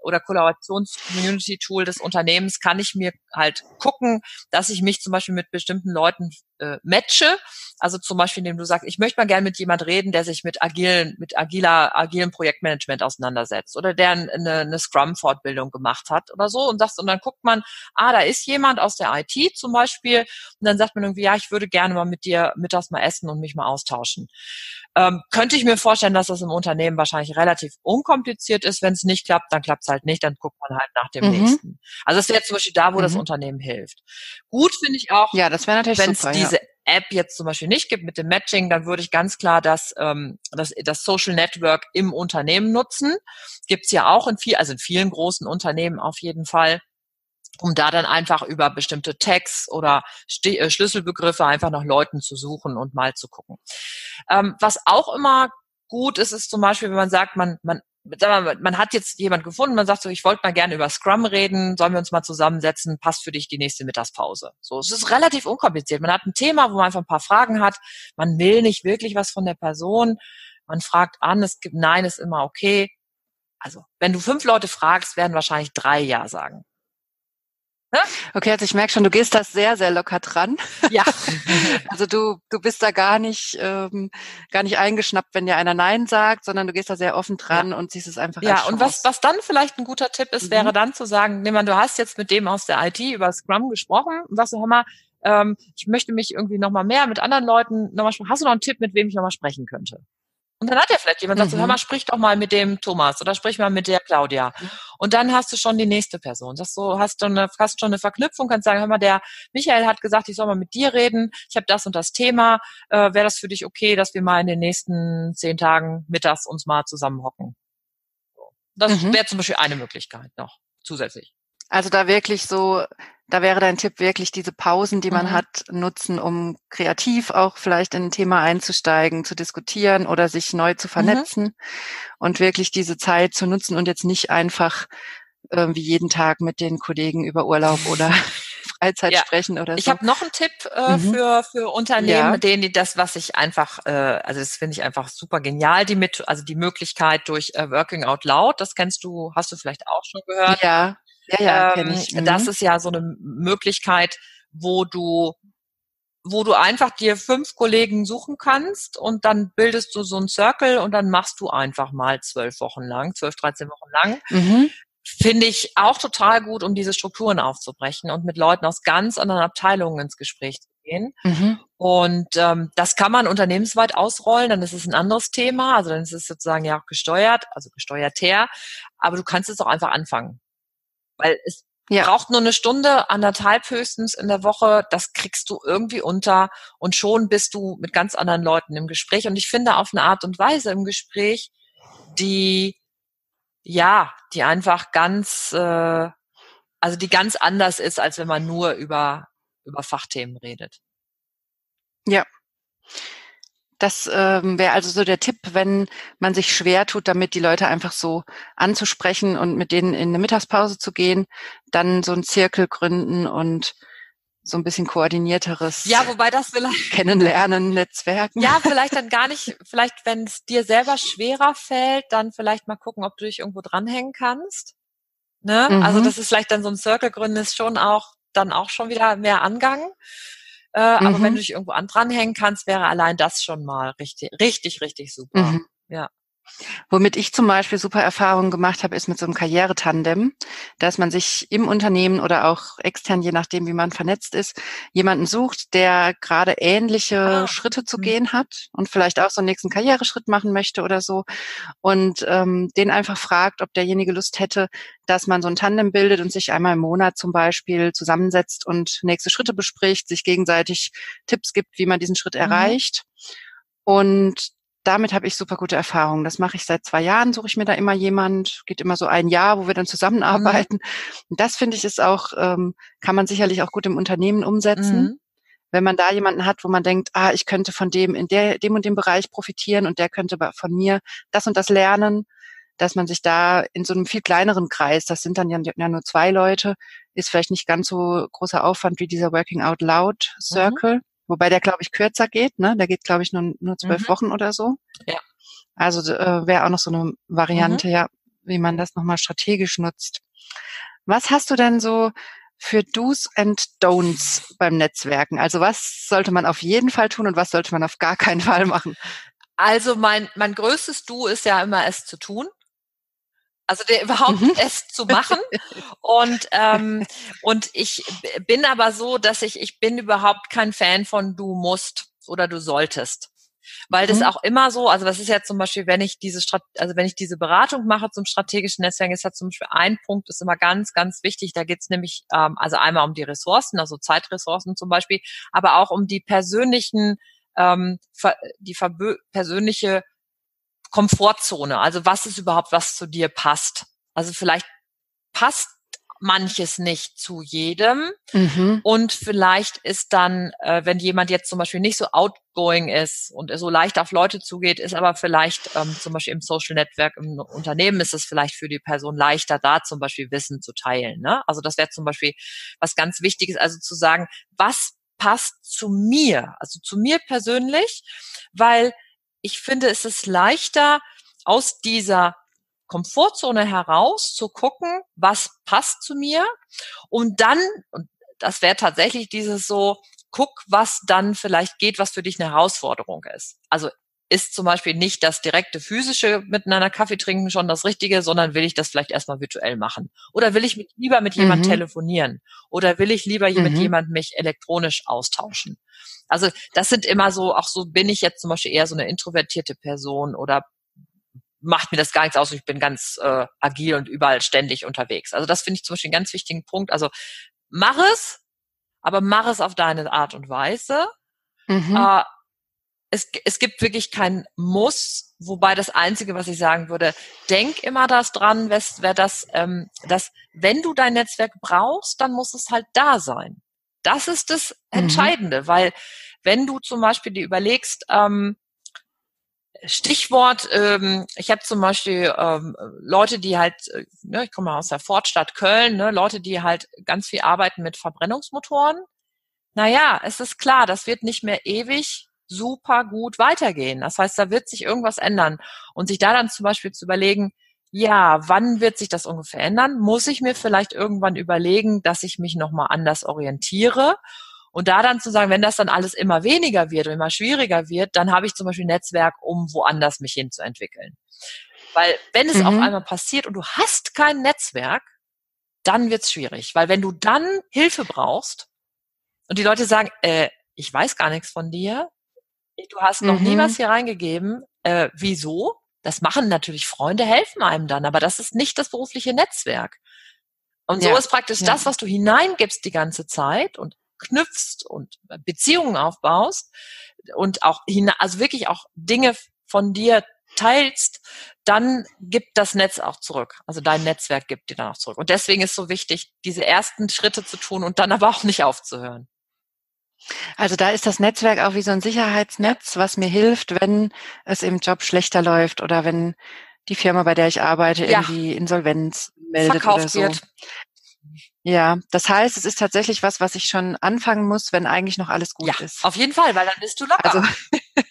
oder Kollaborations-Community-Tool des Unternehmens kann ich mir halt gucken, dass ich mich zum Beispiel mit bestimmten Leuten äh, matche. Also zum Beispiel, indem du sagst, ich möchte mal gerne mit jemand reden, der sich mit agilen, mit agiler, agilem Projektmanagement auseinandersetzt oder der eine, eine Scrum-Fortbildung gemacht hat oder so und sagst, und dann guckt man, ah, da ist jemand aus der IT zum Beispiel und dann sagt man irgendwie, ja, ich würde gerne mal mit dir mittags mal essen und mich mal austauschen. Ähm, könnte ich mir vorstellen, dass das im Unternehmen wahrscheinlich relativ unkompliziert ist. Wenn es nicht klappt, dann klappt es halt nicht, dann guckt man halt nach dem mhm. nächsten. Also das wäre zum Beispiel da, wo mhm. das Unternehmen hilft. Gut finde ich auch, ja, das wäre natürlich wenn es diese ja. App jetzt zum Beispiel nicht gibt mit dem Matching, dann würde ich ganz klar das, ähm, das, das Social Network im Unternehmen nutzen. Gibt's ja auch in viel, also in vielen großen Unternehmen auf jeden Fall um da dann einfach über bestimmte Tags oder St äh, Schlüsselbegriffe einfach nach Leuten zu suchen und mal zu gucken. Ähm, was auch immer gut ist, ist zum Beispiel, wenn man sagt, man, man sag mal, man hat jetzt jemand gefunden, man sagt so, ich wollte mal gerne über Scrum reden, sollen wir uns mal zusammensetzen, passt für dich die nächste Mittagspause. So, es ist relativ unkompliziert. Man hat ein Thema, wo man einfach ein paar Fragen hat, man will nicht wirklich was von der Person, man fragt an, es gibt Nein, ist immer okay. Also, wenn du fünf Leute fragst, werden wahrscheinlich drei Ja sagen. Ne? Okay, also ich merke schon, du gehst das sehr, sehr locker dran. Ja. also du, du bist da gar nicht, ähm, gar nicht eingeschnappt, wenn dir einer Nein sagt, sondern du gehst da sehr offen dran ja. und siehst es einfach Ja, und was, was dann vielleicht ein guter Tipp ist, mhm. wäre dann zu sagen, nimm mal, du hast jetzt mit dem aus der IT über Scrum gesprochen und sagst du, hör mal, ähm, ich möchte mich irgendwie nochmal mehr mit anderen Leuten nochmal sprechen. Hast du noch einen Tipp, mit wem ich nochmal sprechen könnte? Und dann hat ja vielleicht jemand, mhm. sagt so, hör mal, sprich doch mal mit dem Thomas oder sprich mal mit der Claudia. Mhm. Und dann hast du schon die nächste Person. Das so, hast du eine, hast schon eine Verknüpfung, kannst sagen, hör mal, der Michael hat gesagt, ich soll mal mit dir reden. Ich habe das und das Thema. Äh, Wäre das für dich okay, dass wir mal in den nächsten zehn Tagen mittags uns mal zusammenhocken? Das mhm. wäre zum Beispiel eine Möglichkeit noch zusätzlich. Also da wirklich so da wäre dein Tipp wirklich diese Pausen, die man mhm. hat, nutzen, um kreativ auch vielleicht in ein Thema einzusteigen, zu diskutieren oder sich neu zu mhm. vernetzen mhm. und wirklich diese Zeit zu nutzen und jetzt nicht einfach äh, wie jeden Tag mit den Kollegen über Urlaub oder Freizeit ja. sprechen oder so. Ich habe noch einen Tipp äh, mhm. für für Unternehmen, ja. denen das, was ich einfach, äh, also das finde ich einfach super genial, die mit, also die Möglichkeit durch äh, Working Out Loud, das kennst du, hast du vielleicht auch schon gehört. Ja. Ja, ja, ähm, ich. Mhm. Das ist ja so eine Möglichkeit, wo du wo du einfach dir fünf Kollegen suchen kannst und dann bildest du so einen Circle und dann machst du einfach mal zwölf Wochen lang, zwölf, dreizehn Wochen lang. Mhm. Finde ich auch total gut, um diese Strukturen aufzubrechen und mit Leuten aus ganz anderen Abteilungen ins Gespräch zu gehen. Mhm. Und ähm, das kann man unternehmensweit ausrollen, dann ist es ein anderes Thema, also dann ist es sozusagen ja auch gesteuert, also gesteuert her, aber du kannst es auch einfach anfangen. Weil es ja. braucht nur eine Stunde, anderthalb höchstens in der Woche. Das kriegst du irgendwie unter und schon bist du mit ganz anderen Leuten im Gespräch. Und ich finde auf eine Art und Weise im Gespräch, die ja, die einfach ganz, äh, also die ganz anders ist, als wenn man nur über über Fachthemen redet. Ja. Das ähm, wäre also so der Tipp, wenn man sich schwer tut, damit die Leute einfach so anzusprechen und mit denen in eine Mittagspause zu gehen, dann so einen Zirkel gründen und so ein bisschen koordinierteres ja, wobei das vielleicht Kennenlernen, Netzwerken. Ja, vielleicht dann gar nicht, vielleicht wenn es dir selber schwerer fällt, dann vielleicht mal gucken, ob du dich irgendwo dranhängen kannst. Ne? Also mhm. Also das ist vielleicht dann so ein Circle gründen ist schon auch dann auch schon wieder mehr Angang. Äh, mhm. Aber wenn mhm. du dich irgendwo an dranhängen kannst, wäre allein das schon mal richtig, richtig, richtig super. Mhm. Ja. Womit ich zum Beispiel super Erfahrungen gemacht habe, ist mit so einem Karrieretandem, dass man sich im Unternehmen oder auch extern, je nachdem, wie man vernetzt ist, jemanden sucht, der gerade ähnliche ah. Schritte zu mhm. gehen hat und vielleicht auch so einen nächsten Karriereschritt machen möchte oder so und ähm, den einfach fragt, ob derjenige Lust hätte, dass man so ein Tandem bildet und sich einmal im Monat zum Beispiel zusammensetzt und nächste Schritte bespricht, sich gegenseitig Tipps gibt, wie man diesen Schritt mhm. erreicht. Und damit habe ich super gute Erfahrungen. Das mache ich seit zwei Jahren, suche ich mir da immer jemand, geht immer so ein Jahr, wo wir dann zusammenarbeiten. Mhm. Und das finde ich ist auch, ähm, kann man sicherlich auch gut im Unternehmen umsetzen. Mhm. Wenn man da jemanden hat, wo man denkt, ah, ich könnte von dem in der, dem und dem Bereich profitieren und der könnte von mir das und das lernen, dass man sich da in so einem viel kleineren Kreis, das sind dann ja, ja nur zwei Leute, ist vielleicht nicht ganz so großer Aufwand wie dieser Working Out Loud Circle. Mhm Wobei der, glaube ich, kürzer geht, ne? Der geht, glaube ich, nur, nur zwölf mhm. Wochen oder so. Ja. Also äh, wäre auch noch so eine Variante, mhm. ja, wie man das nochmal strategisch nutzt. Was hast du denn so für Do's and Don'ts beim Netzwerken? Also was sollte man auf jeden Fall tun und was sollte man auf gar keinen Fall machen? Also mein, mein größtes Do ist ja immer es zu tun. Also der überhaupt mhm. es zu machen. Und, ähm, und ich bin aber so, dass ich, ich bin überhaupt kein Fan von du musst oder du solltest. Weil das mhm. auch immer so, also das ist ja zum Beispiel, wenn ich diese Strat also wenn ich diese Beratung mache zum strategischen Netzwerk, ist ja zum Beispiel ein Punkt, ist immer ganz, ganz wichtig. Da geht's nämlich ähm, also einmal um die Ressourcen, also Zeitressourcen zum Beispiel, aber auch um die persönlichen, ähm, die persönliche Komfortzone. Also was ist überhaupt, was zu dir passt? Also vielleicht passt manches nicht zu jedem. Mhm. Und vielleicht ist dann, äh, wenn jemand jetzt zum Beispiel nicht so outgoing ist und so leicht auf Leute zugeht, ist aber vielleicht ähm, zum Beispiel im Social Network im Unternehmen ist es vielleicht für die Person leichter, da zum Beispiel Wissen zu teilen. Ne? Also das wäre zum Beispiel was ganz Wichtiges, also zu sagen, was passt zu mir, also zu mir persönlich, weil ich finde, es ist leichter, aus dieser Komfortzone heraus zu gucken, was passt zu mir und dann, und das wäre tatsächlich dieses so, guck, was dann vielleicht geht, was für dich eine Herausforderung ist. Also ist zum Beispiel nicht das direkte physische miteinander Kaffee trinken schon das Richtige, sondern will ich das vielleicht erstmal virtuell machen? Oder will ich mit, lieber mit jemand mhm. telefonieren? Oder will ich lieber mhm. mit jemand mich elektronisch austauschen? Also das sind immer so, auch so bin ich jetzt zum Beispiel eher so eine introvertierte Person oder macht mir das gar nichts aus ich bin ganz äh, agil und überall ständig unterwegs. Also das finde ich zum Beispiel einen ganz wichtigen Punkt. Also mach es, aber mach es auf deine Art und Weise. Mhm. Äh, es, es gibt wirklich kein Muss, wobei das Einzige, was ich sagen würde, denk immer das dran, wer das, ähm, dass wenn du dein Netzwerk brauchst, dann muss es halt da sein. Das ist das mhm. Entscheidende, mhm. weil wenn du zum Beispiel dir überlegst, ähm, Stichwort, ähm, ich habe zum Beispiel ähm, Leute, die halt, äh, ne, ich komme aus der Fortstadt Köln, ne, Leute, die halt ganz viel arbeiten mit Verbrennungsmotoren. Naja, es ist klar, das wird nicht mehr ewig super gut weitergehen. Das heißt, da wird sich irgendwas ändern. Und sich da dann zum Beispiel zu überlegen, ja, wann wird sich das ungefähr ändern? Muss ich mir vielleicht irgendwann überlegen, dass ich mich nochmal anders orientiere? Und da dann zu sagen, wenn das dann alles immer weniger wird und immer schwieriger wird, dann habe ich zum Beispiel ein Netzwerk, um woanders mich hinzuentwickeln. Weil wenn es mhm. auf einmal passiert und du hast kein Netzwerk, dann wird's schwierig. Weil wenn du dann Hilfe brauchst und die Leute sagen, äh, ich weiß gar nichts von dir, du hast noch mhm. nie was hier reingegeben, äh, wieso? Das machen natürlich Freunde, helfen einem dann, aber das ist nicht das berufliche Netzwerk. Und so ja. ist praktisch ja. das, was du hineingibst die ganze Zeit und knüpfst und Beziehungen aufbaust und auch also wirklich auch Dinge von dir teilst, dann gibt das Netz auch zurück. Also dein Netzwerk gibt dir dann auch zurück. Und deswegen ist so wichtig, diese ersten Schritte zu tun und dann aber auch nicht aufzuhören. Also da ist das Netzwerk auch wie so ein Sicherheitsnetz, was mir hilft, wenn es im Job schlechter läuft oder wenn die Firma, bei der ich arbeite, ja. irgendwie Insolvenz meldet Verkauft oder so. Wird. Ja, das heißt, es ist tatsächlich was, was ich schon anfangen muss, wenn eigentlich noch alles gut ja, ist. Auf jeden Fall, weil dann bist du locker. Also,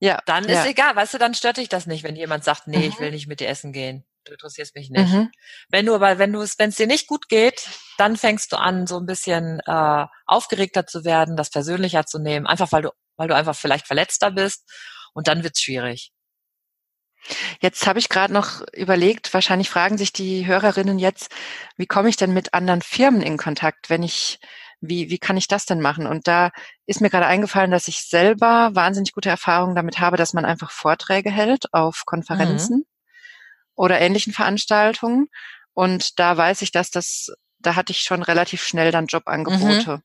ja. Dann ist ja. egal, weißt du, dann stört dich das nicht, wenn jemand sagt, nee, mhm. ich will nicht mit dir essen gehen. Du interessierst mich nicht. Mhm. Wenn du aber, wenn du es, wenn es dir nicht gut geht, dann fängst du an, so ein bisschen äh, aufgeregter zu werden, das persönlicher zu nehmen, einfach weil du, weil du einfach vielleicht verletzter bist und dann wird's schwierig. Jetzt habe ich gerade noch überlegt, wahrscheinlich fragen sich die Hörerinnen jetzt, wie komme ich denn mit anderen Firmen in Kontakt, wenn ich, wie, wie kann ich das denn machen? Und da ist mir gerade eingefallen, dass ich selber wahnsinnig gute Erfahrungen damit habe, dass man einfach Vorträge hält auf Konferenzen mhm. Oder ähnlichen Veranstaltungen. Und da weiß ich, dass das, da hatte ich schon relativ schnell dann Jobangebote. Mhm.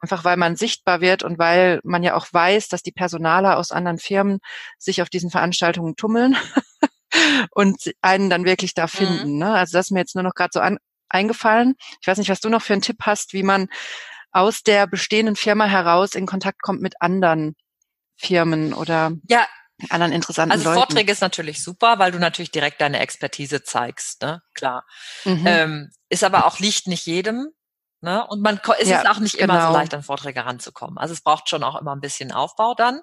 Einfach weil man sichtbar wird und weil man ja auch weiß, dass die Personaler aus anderen Firmen sich auf diesen Veranstaltungen tummeln und einen dann wirklich da mhm. finden. Mhm. Ne? Also das ist mir jetzt nur noch gerade so an, eingefallen. Ich weiß nicht, was du noch für einen Tipp hast, wie man aus der bestehenden Firma heraus in Kontakt kommt mit anderen Firmen oder ja, anderen interessanten also Leuten. Also Vorträge ist natürlich super, weil du natürlich direkt deine Expertise zeigst, ne? Klar. Mhm. Ähm, ist aber auch liegt nicht jedem. Ne? Und man es ja, ist auch nicht genau. immer so genau. leicht, an Vorträge ranzukommen. Also es braucht schon auch immer ein bisschen Aufbau dann.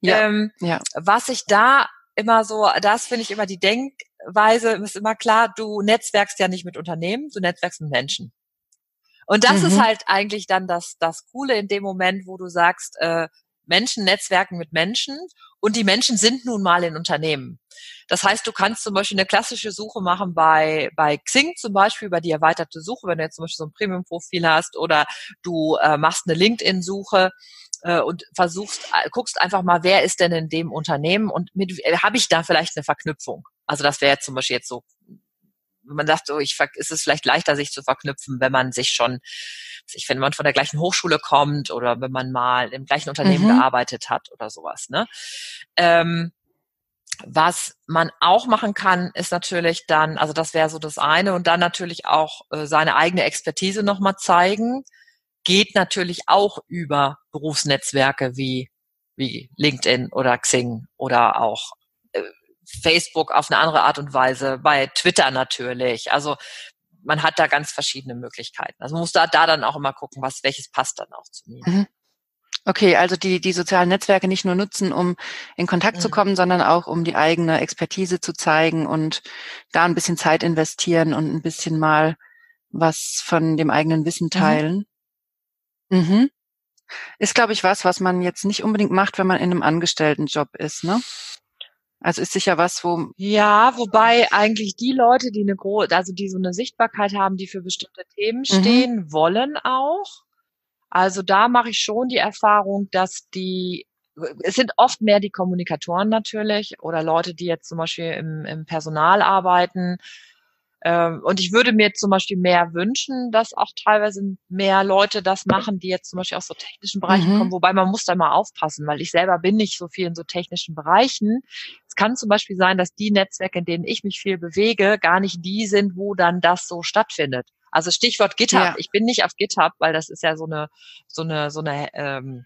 Ja, ähm, ja. Was ich da immer so, das finde ich immer die Denkweise, ist immer klar, du netzwerkst ja nicht mit Unternehmen, du netzwerkst mit Menschen. Und das mhm. ist halt eigentlich dann das, das Coole in dem Moment, wo du sagst, äh, Menschen netzwerken mit Menschen und die Menschen sind nun mal in Unternehmen. Das heißt, du kannst zum Beispiel eine klassische Suche machen bei, bei Xing zum Beispiel, über die erweiterte Suche, wenn du jetzt zum Beispiel so ein Premium-Profil hast oder du äh, machst eine LinkedIn-Suche äh, und versuchst, äh, guckst einfach mal, wer ist denn in dem Unternehmen und mit, äh, habe ich da vielleicht eine Verknüpfung? Also das wäre jetzt zum Beispiel jetzt so man sagt so, ich, ist es vielleicht leichter, sich zu verknüpfen, wenn man sich schon, ich wenn man von der gleichen Hochschule kommt oder wenn man mal im gleichen Unternehmen mhm. gearbeitet hat oder sowas. Ne? Ähm, was man auch machen kann, ist natürlich dann, also das wäre so das eine, und dann natürlich auch äh, seine eigene Expertise nochmal zeigen. Geht natürlich auch über Berufsnetzwerke wie, wie LinkedIn oder Xing oder auch Facebook auf eine andere Art und Weise, bei Twitter natürlich. Also man hat da ganz verschiedene Möglichkeiten. Also man muss da, da dann auch immer gucken, was welches passt dann auch zu mir. Mhm. Okay, also die, die sozialen Netzwerke nicht nur nutzen, um in Kontakt mhm. zu kommen, sondern auch um die eigene Expertise zu zeigen und da ein bisschen Zeit investieren und ein bisschen mal was von dem eigenen Wissen mhm. teilen. Mhm. Mhm. Ist, glaube ich, was, was man jetzt nicht unbedingt macht, wenn man in einem Angestelltenjob ist, ne? Also ist sicher was, wo. Ja, wobei eigentlich die Leute, die eine große, also die so eine Sichtbarkeit haben, die für bestimmte Themen mhm. stehen, mhm. wollen auch. Also da mache ich schon die Erfahrung, dass die, es sind oft mehr die Kommunikatoren natürlich oder Leute, die jetzt zum Beispiel im, im Personal arbeiten, und ich würde mir zum Beispiel mehr wünschen, dass auch teilweise mehr Leute das machen, die jetzt zum Beispiel aus so technischen Bereichen mhm. kommen, wobei man muss da mal aufpassen, weil ich selber bin nicht so viel in so technischen Bereichen. Es kann zum Beispiel sein, dass die Netzwerke, in denen ich mich viel bewege, gar nicht die sind, wo dann das so stattfindet. Also Stichwort GitHub. Ja. Ich bin nicht auf GitHub, weil das ist ja so eine, so eine, so eine, ähm,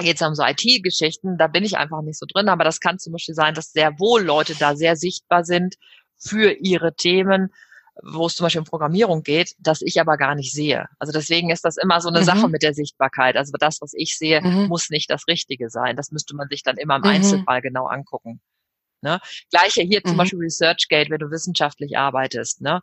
jetzt haben so IT-Geschichten, da bin ich einfach nicht so drin, aber das kann zum Beispiel sein, dass sehr wohl Leute da sehr sichtbar sind für ihre Themen, wo es zum Beispiel um Programmierung geht, das ich aber gar nicht sehe. Also deswegen ist das immer so eine mhm. Sache mit der Sichtbarkeit. Also das, was ich sehe, mhm. muss nicht das Richtige sein. Das müsste man sich dann immer im mhm. Einzelfall genau angucken. Ne? Gleiche hier zum mhm. Beispiel ResearchGate, wenn du wissenschaftlich arbeitest. Ne?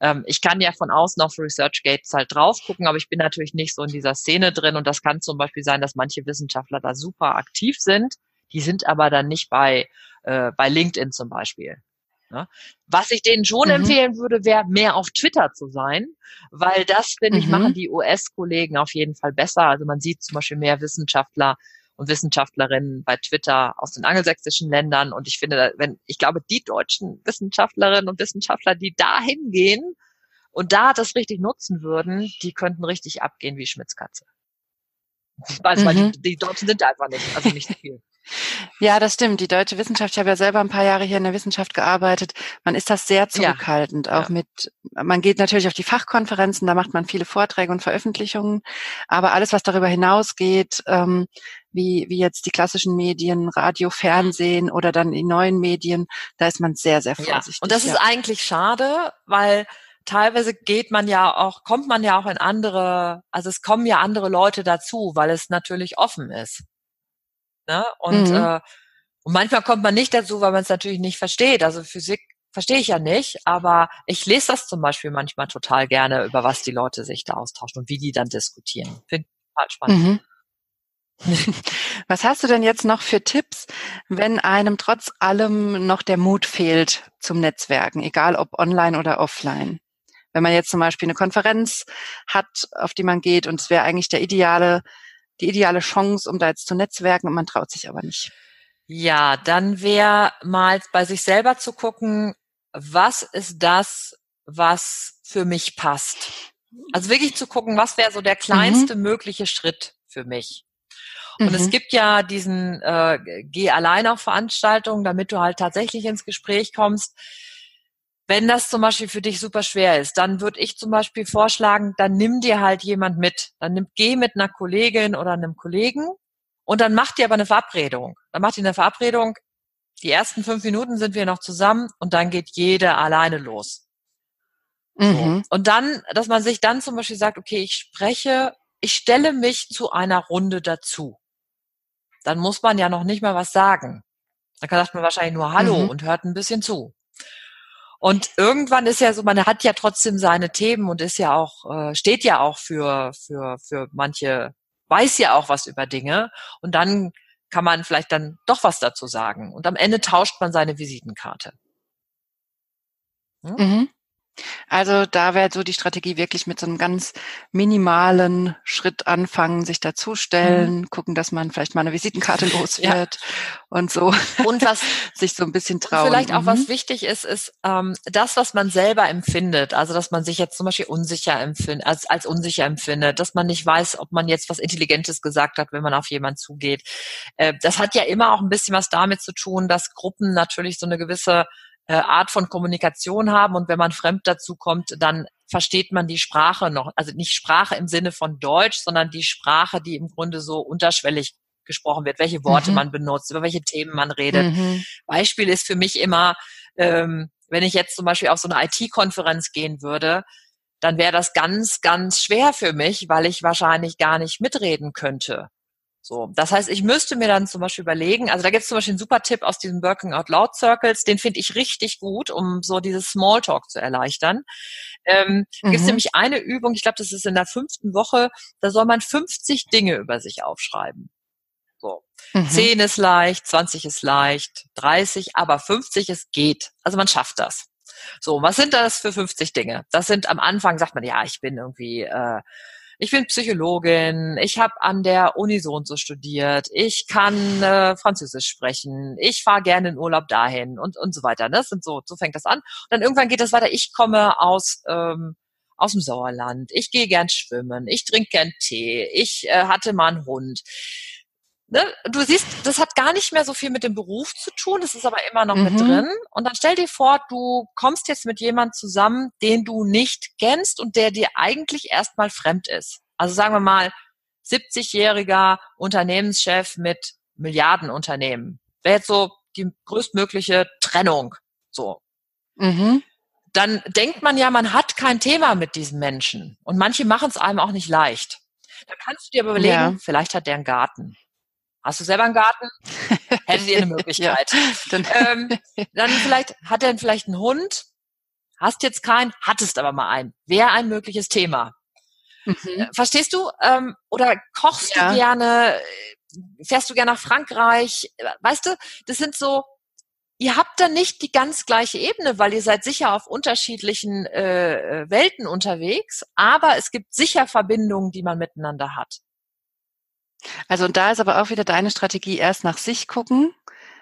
Ähm, ich kann ja von außen auf ResearchGates halt drauf gucken, aber ich bin natürlich nicht so in dieser Szene drin und das kann zum Beispiel sein, dass manche Wissenschaftler da super aktiv sind. Die sind aber dann nicht bei, äh, bei LinkedIn zum Beispiel. Ne? Was ich denen schon mhm. empfehlen würde, wäre mehr auf Twitter zu sein, weil das, finde ich, mhm. machen die US-Kollegen auf jeden Fall besser. Also man sieht zum Beispiel mehr Wissenschaftler und Wissenschaftlerinnen bei Twitter aus den angelsächsischen Ländern. Und ich finde, wenn, ich glaube, die deutschen Wissenschaftlerinnen und Wissenschaftler, die da hingehen und da das richtig nutzen würden, die könnten richtig abgehen wie Schmitzkatze. Weil, mhm. weil die, die Deutschen sind einfach nicht, also nicht viel. Ja, das stimmt. Die deutsche Wissenschaft, ich habe ja selber ein paar Jahre hier in der Wissenschaft gearbeitet. Man ist das sehr zurückhaltend. Ja. Auch ja. mit, man geht natürlich auf die Fachkonferenzen, da macht man viele Vorträge und Veröffentlichungen. Aber alles, was darüber hinausgeht, ähm, wie, wie jetzt die klassischen Medien, Radio, Fernsehen oder dann die neuen Medien, da ist man sehr, sehr vorsichtig. Ja. Und das ist eigentlich schade, weil teilweise geht man ja auch, kommt man ja auch in andere, also es kommen ja andere Leute dazu, weil es natürlich offen ist. Ne? Und, mhm. äh, und manchmal kommt man nicht dazu, weil man es natürlich nicht versteht. Also Physik verstehe ich ja nicht, aber ich lese das zum Beispiel manchmal total gerne, über was die Leute sich da austauschen und wie die dann diskutieren. Finde ich total spannend. Mhm. Was hast du denn jetzt noch für Tipps, wenn einem trotz allem noch der Mut fehlt zum Netzwerken, egal ob online oder offline? Wenn man jetzt zum Beispiel eine Konferenz hat, auf die man geht und es wäre eigentlich der ideale die ideale Chance, um da jetzt zu netzwerken und man traut sich aber nicht. Ja, dann wäre mal bei sich selber zu gucken, was ist das, was für mich passt. Also wirklich zu gucken, was wäre so der kleinste mhm. mögliche Schritt für mich. Und mhm. es gibt ja diesen äh, Geh allein auf Veranstaltungen, damit du halt tatsächlich ins Gespräch kommst. Wenn das zum Beispiel für dich super schwer ist, dann würde ich zum Beispiel vorschlagen, dann nimm dir halt jemand mit. Dann nimm, geh mit einer Kollegin oder einem Kollegen und dann mach dir aber eine Verabredung. Dann macht ihr eine Verabredung. Die ersten fünf Minuten sind wir noch zusammen und dann geht jeder alleine los. Mhm. So. Und dann, dass man sich dann zum Beispiel sagt, okay, ich spreche, ich stelle mich zu einer Runde dazu. Dann muss man ja noch nicht mal was sagen. Dann sagt man wahrscheinlich nur Hallo mhm. und hört ein bisschen zu. Und irgendwann ist ja so, man hat ja trotzdem seine Themen und ist ja auch, äh, steht ja auch für, für, für manche, weiß ja auch was über Dinge. Und dann kann man vielleicht dann doch was dazu sagen. Und am Ende tauscht man seine Visitenkarte. Hm? Mhm. Also da wäre so die Strategie wirklich mit so einem ganz minimalen Schritt anfangen, sich dazustellen, mhm. gucken, dass man vielleicht mal eine Visitenkarte los wird ja. und so. Und was sich so ein bisschen trauen. Vielleicht auch mhm. was wichtig ist, ist ähm, das, was man selber empfindet. Also dass man sich jetzt zum Beispiel unsicher empfindet, als, als unsicher empfindet, dass man nicht weiß, ob man jetzt was Intelligentes gesagt hat, wenn man auf jemanden zugeht. Äh, das hat ja immer auch ein bisschen was damit zu tun, dass Gruppen natürlich so eine gewisse äh, Art von Kommunikation haben und wenn man fremd dazu kommt, dann versteht man die Sprache noch, also nicht Sprache im Sinne von Deutsch, sondern die Sprache, die im Grunde so unterschwellig gesprochen wird, welche Worte mhm. man benutzt, über welche Themen man redet. Mhm. Beispiel ist für mich immer, ähm, wenn ich jetzt zum Beispiel auf so eine IT-Konferenz gehen würde, dann wäre das ganz, ganz schwer für mich, weil ich wahrscheinlich gar nicht mitreden könnte. So, das heißt, ich müsste mir dann zum Beispiel überlegen, also da gibt es zum Beispiel einen super Tipp aus diesen Working Out Loud Circles, den finde ich richtig gut, um so dieses Smalltalk zu erleichtern. Ähm, mhm. Gibt es nämlich eine Übung, ich glaube, das ist in der fünften Woche, da soll man 50 Dinge über sich aufschreiben. So. Mhm. 10 ist leicht, 20 ist leicht, 30, aber 50 es geht. Also man schafft das. So, was sind das für 50 Dinge? Das sind am Anfang, sagt man, ja, ich bin irgendwie äh, ich bin Psychologin, ich habe an der Uni so und so studiert, ich kann äh, Französisch sprechen, ich fahre gerne in Urlaub dahin und und so weiter. Ne? Das sind so, so fängt das an. Und dann irgendwann geht das weiter. Ich komme aus ähm, aus dem Sauerland, ich gehe gern schwimmen, ich trinke gern Tee, ich äh, hatte mal einen Hund ne, du siehst, das hat gar nicht mehr so viel mit dem Beruf zu tun, das ist aber immer noch mhm. mit drin. Und dann stell dir vor, du kommst jetzt mit jemandem zusammen, den du nicht kennst und der dir eigentlich erstmal fremd ist. Also sagen wir mal, 70-jähriger Unternehmenschef mit Milliardenunternehmen. Wäre jetzt so die größtmögliche Trennung. So. Mhm. Dann denkt man ja, man hat kein Thema mit diesen Menschen. Und manche machen es einem auch nicht leicht. Da kannst du dir aber überlegen, ja. vielleicht hat der einen Garten. Hast du selber einen Garten? Hättet ihr eine Möglichkeit. ja, dann, ähm, dann vielleicht, hat er vielleicht einen Hund? Hast jetzt keinen, hattest aber mal einen. Wäre ein mögliches Thema. Mhm. Äh, verstehst du? Ähm, oder kochst ja. du gerne? Fährst du gerne nach Frankreich? Weißt du, das sind so, ihr habt da nicht die ganz gleiche Ebene, weil ihr seid sicher auf unterschiedlichen äh, Welten unterwegs, aber es gibt sicher Verbindungen, die man miteinander hat. Also und da ist aber auch wieder deine Strategie, erst nach sich gucken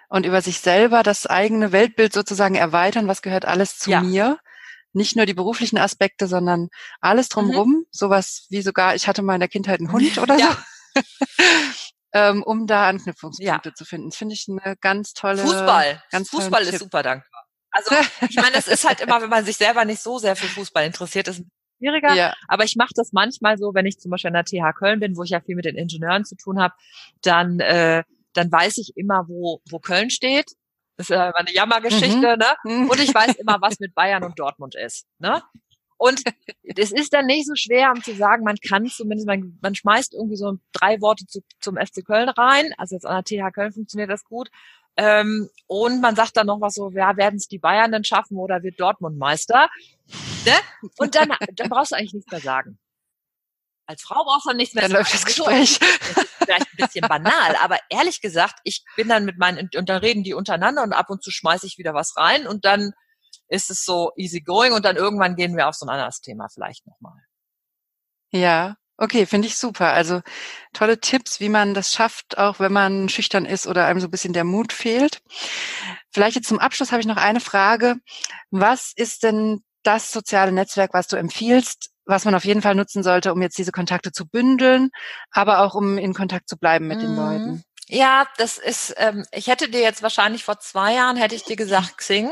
und über sich selber das eigene Weltbild sozusagen erweitern, was gehört alles zu ja. mir. Nicht nur die beruflichen Aspekte, sondern alles drumherum. Mhm. Sowas wie sogar, ich hatte mal in der Kindheit einen Hund oder ja. so. ähm, um da Anknüpfungspunkte ja. zu finden. Das finde ich eine ganz tolle. Fußball. Ganz Fußball ist super dankbar. Also ich meine, es ist halt immer, wenn man sich selber nicht so sehr für Fußball interessiert, ist schwieriger. Ja. Aber ich mache das manchmal so, wenn ich zum Beispiel an der TH Köln bin, wo ich ja viel mit den Ingenieuren zu tun habe, dann, äh, dann weiß ich immer, wo, wo Köln steht. Das ist äh, eine Jammergeschichte, mhm. ne? Mhm. Und ich weiß immer, was mit Bayern und Dortmund ist. Ne? Und es ist dann nicht so schwer, um zu sagen, man kann zumindest, man, man schmeißt irgendwie so drei Worte zu, zum FC Köln rein. Also jetzt an der TH Köln funktioniert das gut. Ähm, und man sagt dann noch was so, ja, werden es die Bayern denn schaffen oder wird Dortmund Meister? Ne? Und dann, dann brauchst du eigentlich nichts mehr sagen. Als Frau brauchst du nichts mehr dann sagen. läuft das Gespräch. Das ist vielleicht ein bisschen banal, aber ehrlich gesagt, ich bin dann mit meinen, und dann reden die untereinander und ab und zu schmeiße ich wieder was rein und dann ist es so easy going und dann irgendwann gehen wir auf so ein anderes Thema vielleicht nochmal. Ja, Okay, finde ich super. Also tolle Tipps, wie man das schafft, auch wenn man schüchtern ist oder einem so ein bisschen der Mut fehlt. Vielleicht jetzt zum Abschluss habe ich noch eine Frage. Was ist denn das soziale Netzwerk, was du empfiehlst, was man auf jeden Fall nutzen sollte, um jetzt diese Kontakte zu bündeln, aber auch um in Kontakt zu bleiben mit mhm. den Leuten? Ja, das ist, ähm, ich hätte dir jetzt wahrscheinlich vor zwei Jahren, hätte ich dir gesagt, Xing.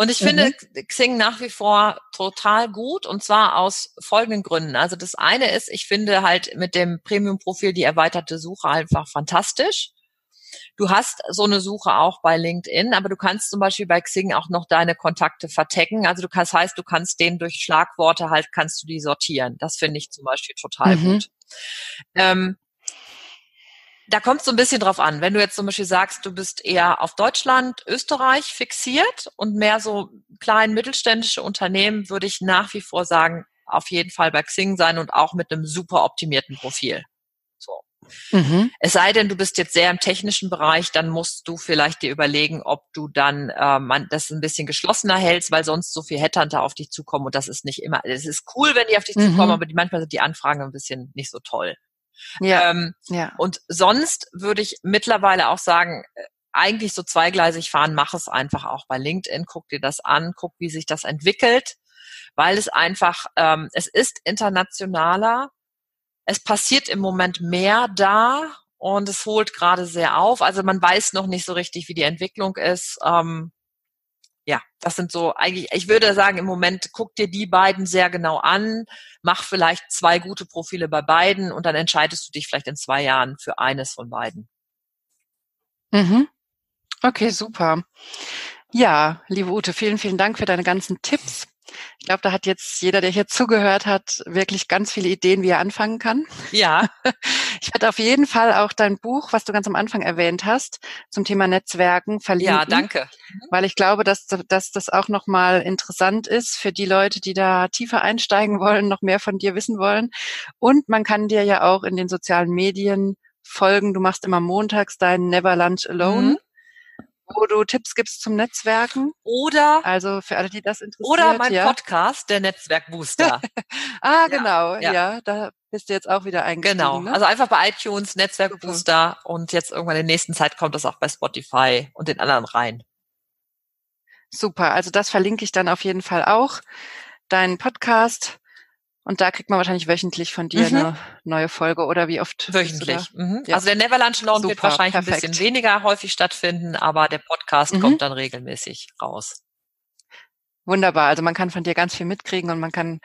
Und ich finde mhm. Xing nach wie vor total gut und zwar aus folgenden Gründen. Also das eine ist, ich finde halt mit dem Premium-Profil die erweiterte Suche einfach fantastisch. Du hast so eine Suche auch bei LinkedIn, aber du kannst zum Beispiel bei Xing auch noch deine Kontakte vertecken. Also du kannst, heißt, du kannst den durch Schlagworte halt, kannst du die sortieren. Das finde ich zum Beispiel total mhm. gut. Ähm, da kommt es so ein bisschen drauf an. Wenn du jetzt zum Beispiel sagst, du bist eher auf Deutschland, Österreich fixiert und mehr so klein mittelständische Unternehmen, würde ich nach wie vor sagen, auf jeden Fall bei Xing sein und auch mit einem super optimierten Profil. Mhm. Es sei denn, du bist jetzt sehr im technischen Bereich, dann musst du vielleicht dir überlegen, ob du dann äh, man, das ein bisschen geschlossener hältst, weil sonst so viel Headhunter auf dich zukommen und das ist nicht immer, es ist cool, wenn die auf dich mhm. zukommen, aber die, manchmal sind die Anfragen ein bisschen nicht so toll. Ja. Ähm, ja. Und sonst würde ich mittlerweile auch sagen, äh, eigentlich so zweigleisig fahren, mach es einfach auch bei LinkedIn, guck dir das an, guck, wie sich das entwickelt, weil es einfach, ähm, es ist internationaler, es passiert im Moment mehr da und es holt gerade sehr auf. Also man weiß noch nicht so richtig, wie die Entwicklung ist. Ähm, ja, das sind so eigentlich, ich würde sagen, im Moment guck dir die beiden sehr genau an, mach vielleicht zwei gute Profile bei beiden und dann entscheidest du dich vielleicht in zwei Jahren für eines von beiden. Mhm. Okay, super. Ja, liebe Ute, vielen, vielen Dank für deine ganzen Tipps. Ich glaube, da hat jetzt jeder, der hier zugehört hat, wirklich ganz viele Ideen, wie er anfangen kann. Ja. Ich werde auf jeden Fall auch dein Buch, was du ganz am Anfang erwähnt hast, zum Thema Netzwerken verlinken. Ja, danke. Weil ich glaube, dass, dass das auch nochmal interessant ist für die Leute, die da tiefer einsteigen wollen, noch mehr von dir wissen wollen. Und man kann dir ja auch in den sozialen Medien folgen. Du machst immer montags deinen Never Lunch Alone. Mhm wo du Tipps gibst zum Netzwerken. Oder also für alle, die das interessiert. Oder mein ja. Podcast, der Netzwerkbooster. ah, genau, ja, ja. da bist du jetzt auch wieder eingestiegen. Genau, ne? also einfach bei iTunes, Netzwerkbooster und jetzt irgendwann in der nächsten Zeit kommt das auch bei Spotify und den anderen rein. Super, also das verlinke ich dann auf jeden Fall auch. Deinen Podcast. Und da kriegt man wahrscheinlich wöchentlich von dir mhm. eine neue Folge oder wie oft? Wöchentlich. Mhm. Ja. Also der Neverlunch Lounge wird wahrscheinlich perfekt. ein bisschen weniger häufig stattfinden, aber der Podcast mhm. kommt dann regelmäßig raus. Wunderbar. Also man kann von dir ganz viel mitkriegen und man kann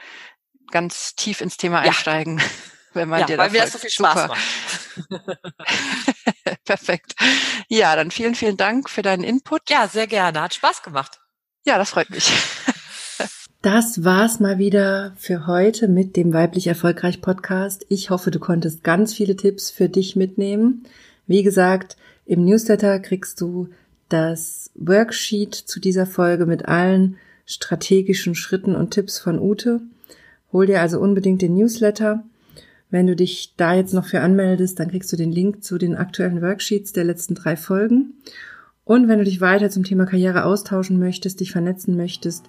ganz tief ins Thema einsteigen, ja. wenn man ja, dir weil mir das so viel Spaß Super. macht. Perfekt. Ja, dann vielen, vielen Dank für deinen Input. Ja, sehr gerne. Hat Spaß gemacht. Ja, das freut mich. Das war's mal wieder für heute mit dem Weiblich Erfolgreich Podcast. Ich hoffe, du konntest ganz viele Tipps für dich mitnehmen. Wie gesagt, im Newsletter kriegst du das Worksheet zu dieser Folge mit allen strategischen Schritten und Tipps von Ute. Hol dir also unbedingt den Newsletter. Wenn du dich da jetzt noch für anmeldest, dann kriegst du den Link zu den aktuellen Worksheets der letzten drei Folgen. Und wenn du dich weiter zum Thema Karriere austauschen möchtest, dich vernetzen möchtest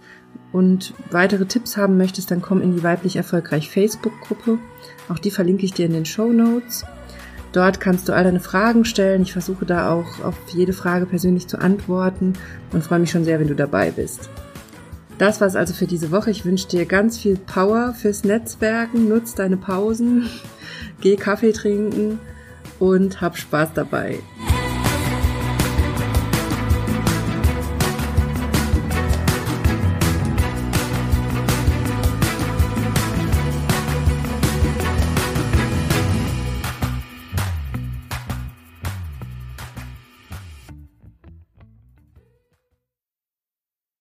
und weitere Tipps haben möchtest, dann komm in die weiblich erfolgreich Facebook-Gruppe. Auch die verlinke ich dir in den Show Notes. Dort kannst du all deine Fragen stellen. Ich versuche da auch auf jede Frage persönlich zu antworten und freue mich schon sehr, wenn du dabei bist. Das war's also für diese Woche. Ich wünsche dir ganz viel Power fürs Netzwerken. Nutz deine Pausen, geh Kaffee trinken und hab Spaß dabei.